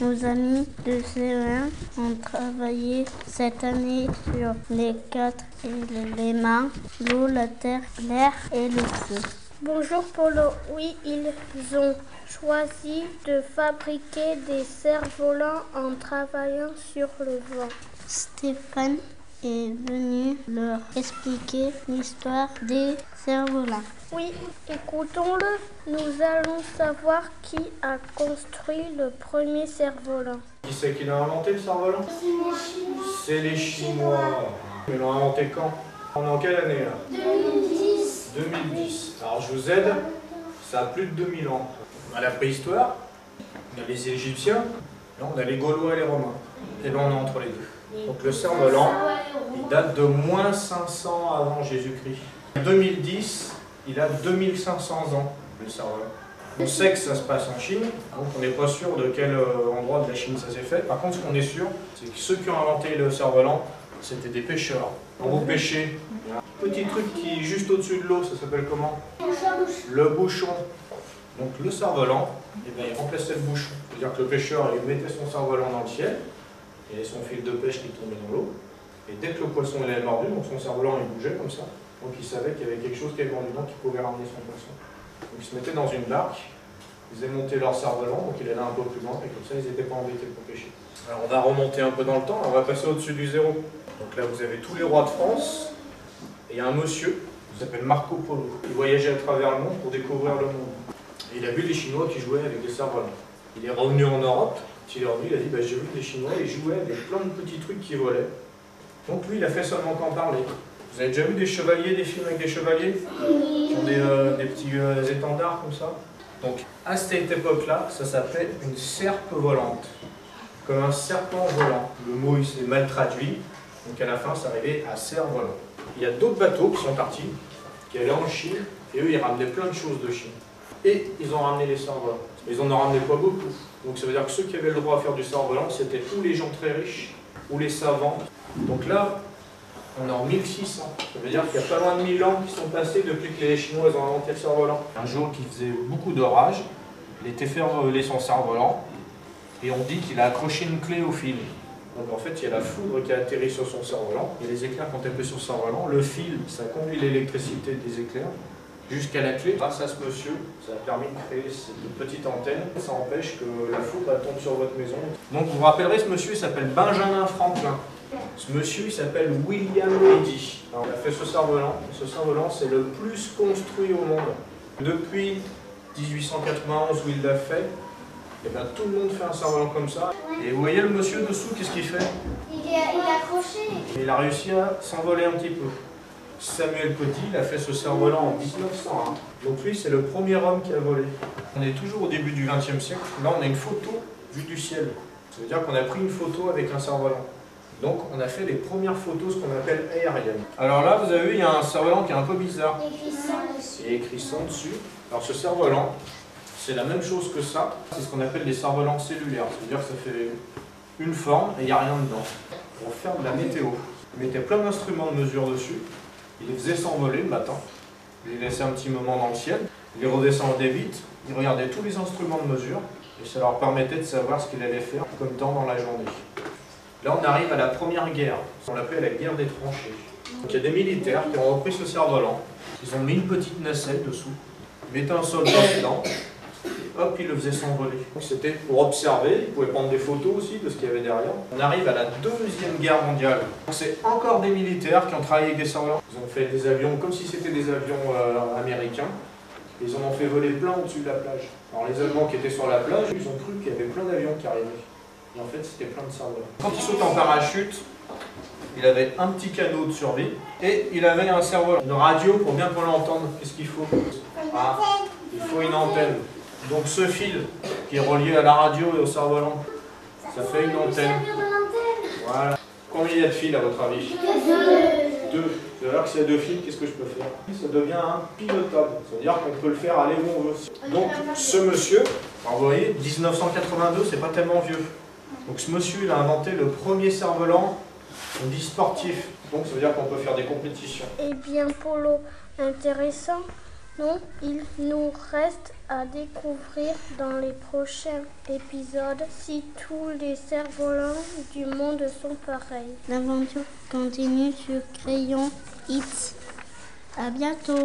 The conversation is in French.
Nos amis de CE1 ont travaillé cette année sur les quatre éléments, l'eau, la terre, l'air et le feu. Bonjour Polo, oui, ils ont choisi de fabriquer des cerfs-volants en travaillant sur le vent. Stéphane est venu leur expliquer l'histoire des cerfs-volants. Oui, écoutons-le. Nous allons savoir qui a construit le premier cerf-volant. Qui c'est qui l'a inventé le cerf-volant C'est les Chinois. Ils l'ont inventé quand? On est en quelle année là? 2010. 2010. Alors je vous aide, ça a plus de 2000 ans. On a la préhistoire, on a les Égyptiens, là on a les Gaulois et les Romains. Et là on est entre les deux. Donc le cerf-volant, il date de moins 500 avant Jésus-Christ. En 2010, il a 2500 ans, le cerf-volant. On sait que ça se passe en Chine, donc on n'est pas sûr de quel euh, endroit de la Chine ça s'est fait. Par contre, ce qu'on est sûr, c'est que ceux qui ont inventé le cerf-volant, c'était des pêcheurs. Quand vous un petit truc qui est juste au-dessus de l'eau, ça s'appelle comment? Le bouchon. Donc le cerf-volant, eh ben, il remplaçait le bouchon. C'est-à-dire que le pêcheur, il mettait son cerf-volant dans le ciel, avait son fil de pêche qui tombait dans l'eau, et dès que le poisson il avait mordu, donc son cerf-volant il bougeait comme ça, donc il savait qu'il y avait quelque chose qui avait mordu dedans qui pouvait ramener son poisson. Donc ils se mettaient dans une barque, ils faisaient monter leur cerf-volant, donc il allait un peu plus loin, et comme ça ils n'étaient pas embêtés pour pêcher. Alors on va remonter un peu dans le temps, on va passer au-dessus du zéro. Donc là vous avez tous les rois de France, et il y a un monsieur, qui s'appelle Marco Polo. Il voyageait à travers le monde pour découvrir le monde. Et il a vu des Chinois qui jouaient avec des cerfs-volants. Il est revenu en Europe, il est revenu, il a dit bah, j'ai vu des Chinois, ils jouaient avec plein de petits trucs qui volaient. Donc lui, il a fait seulement qu'en parler. Vous avez déjà vu des chevaliers, des films avec des chevaliers Qui ont des, euh, des petits euh, étendards comme ça Donc à cette époque-là, ça s'appelait une serpe volante. Comme un serpent volant. Le mot il s'est mal traduit, donc à la fin ça arrivait à cerf-volant. Il y a d'autres bateaux qui sont partis, qui allaient en Chine, et eux ils ramenaient plein de choses de Chine. Et ils ont ramené les cerfs-volants. Mais ils en ont ramené pas beaucoup. Donc ça veut dire que ceux qui avaient le droit à faire du cerf-volant, c'était ou les gens très riches, ou les savants. Donc là, on est en 1600. Ça veut dire qu'il y a pas loin de 1000 ans qui sont passés depuis que les Chinois ont inventé le cerf-volant. Un jour qui faisait beaucoup d'orage, il était fait voler son cerf-volant, et on dit qu'il a accroché une clé au fil. Donc en fait, il y a la foudre qui a atterri sur son cerf-volant, et les éclairs qui ont tapé sur son cerf-volant. Le fil, ça conduit l'électricité des éclairs jusqu'à la clé. Grâce à ce monsieur, ça a permis de créer cette petite antenne. Ça empêche que la foudre tombe sur votre maison. Donc vous vous rappellerez, ce monsieur, s'appelle Benjamin Franklin. Ce monsieur, il s'appelle William Eddy. Alors, il a fait ce cerf-volant. Ce cerf-volant, c'est le plus construit au monde. Depuis 1891 où il l'a fait, et bien, tout le monde fait un cerf-volant comme ça. Et vous voyez le monsieur dessous, qu'est-ce qu'il fait? Il est, il est accroché. Il a réussi à s'envoler un petit peu. Samuel il a fait ce cerf-volant en 1901. Donc lui, c'est le premier homme qui a volé. On est toujours au début du XXe siècle. Là, on a une photo vue du ciel. Ça veut dire qu'on a pris une photo avec un cerf-volant. Donc, on a fait les premières photos, ce qu'on appelle aériennes. Alors là, vous avez vu, il y a un cerf-volant qui est un peu bizarre. Il a écrit 100 dessus. Alors ce cerf-volant, c'est la même chose que ça. C'est ce qu'on appelle des cerfs-volants cellulaires. C'est-à-dire que ça fait une forme et il n'y a rien dedans. Pour faire de la météo. Mettait plein d'instruments de mesure dessus. Il les faisait s'envoler le matin. Il les laissait un petit moment dans le ciel. Il les redescendait vite. Il regardait tous les instruments de mesure. Et ça leur permettait de savoir ce qu'il allait faire comme temps dans la journée. Là, on arrive à la première guerre. On l'appelle la guerre des tranchées. Donc, il y a des militaires qui ont repris ce cerf-volant. Ils ont mis une petite nacelle dessous. Ils mettaient un soldat dedans. Hop, ils le faisaient s'envoler. C'était pour observer. Ils pouvaient prendre des photos aussi de ce qu'il y avait derrière. On arrive à la Deuxième Guerre mondiale. C'est encore des militaires qui ont travaillé avec des cerfs-volants. Ils ont fait des avions comme si c'était des avions euh, américains. Ils en ont fait voler plein au-dessus de la plage. Alors les Allemands qui étaient sur la plage, ils ont cru qu'il y avait plein d'avions qui arrivaient. Et en fait, c'était plein de cerfs-volants. Quand il saute en parachute, il avait un petit canot de survie et il avait un cerf-volant. Une radio pour bien qu'on l'entende. Qu'est-ce qu'il faut? Ah, il faut une antenne. Donc ce fil qui est relié à la radio et au cerf-volant, ça fait une antenne. Voilà. Combien il y a de fils à votre avis? Deux. C'est-à-dire que s'il y a deux fils, qu'est-ce que je peux faire? Ça devient un pilotable. C'est-à-dire qu'on peut le faire aller où on veut. Donc ce monsieur, alors, vous voyez, 1982, c'est pas tellement vieux. Donc ce monsieur, il a inventé le premier cerf-volant, on dit sportif. Donc ça veut dire qu'on peut faire des compétitions. Eh bien, Polo, intéressant. Non, il nous reste à découvrir dans les prochains épisodes si tous les cerfs-volants du monde sont pareils. L'aventure continue sur Crayon Hits. À bientôt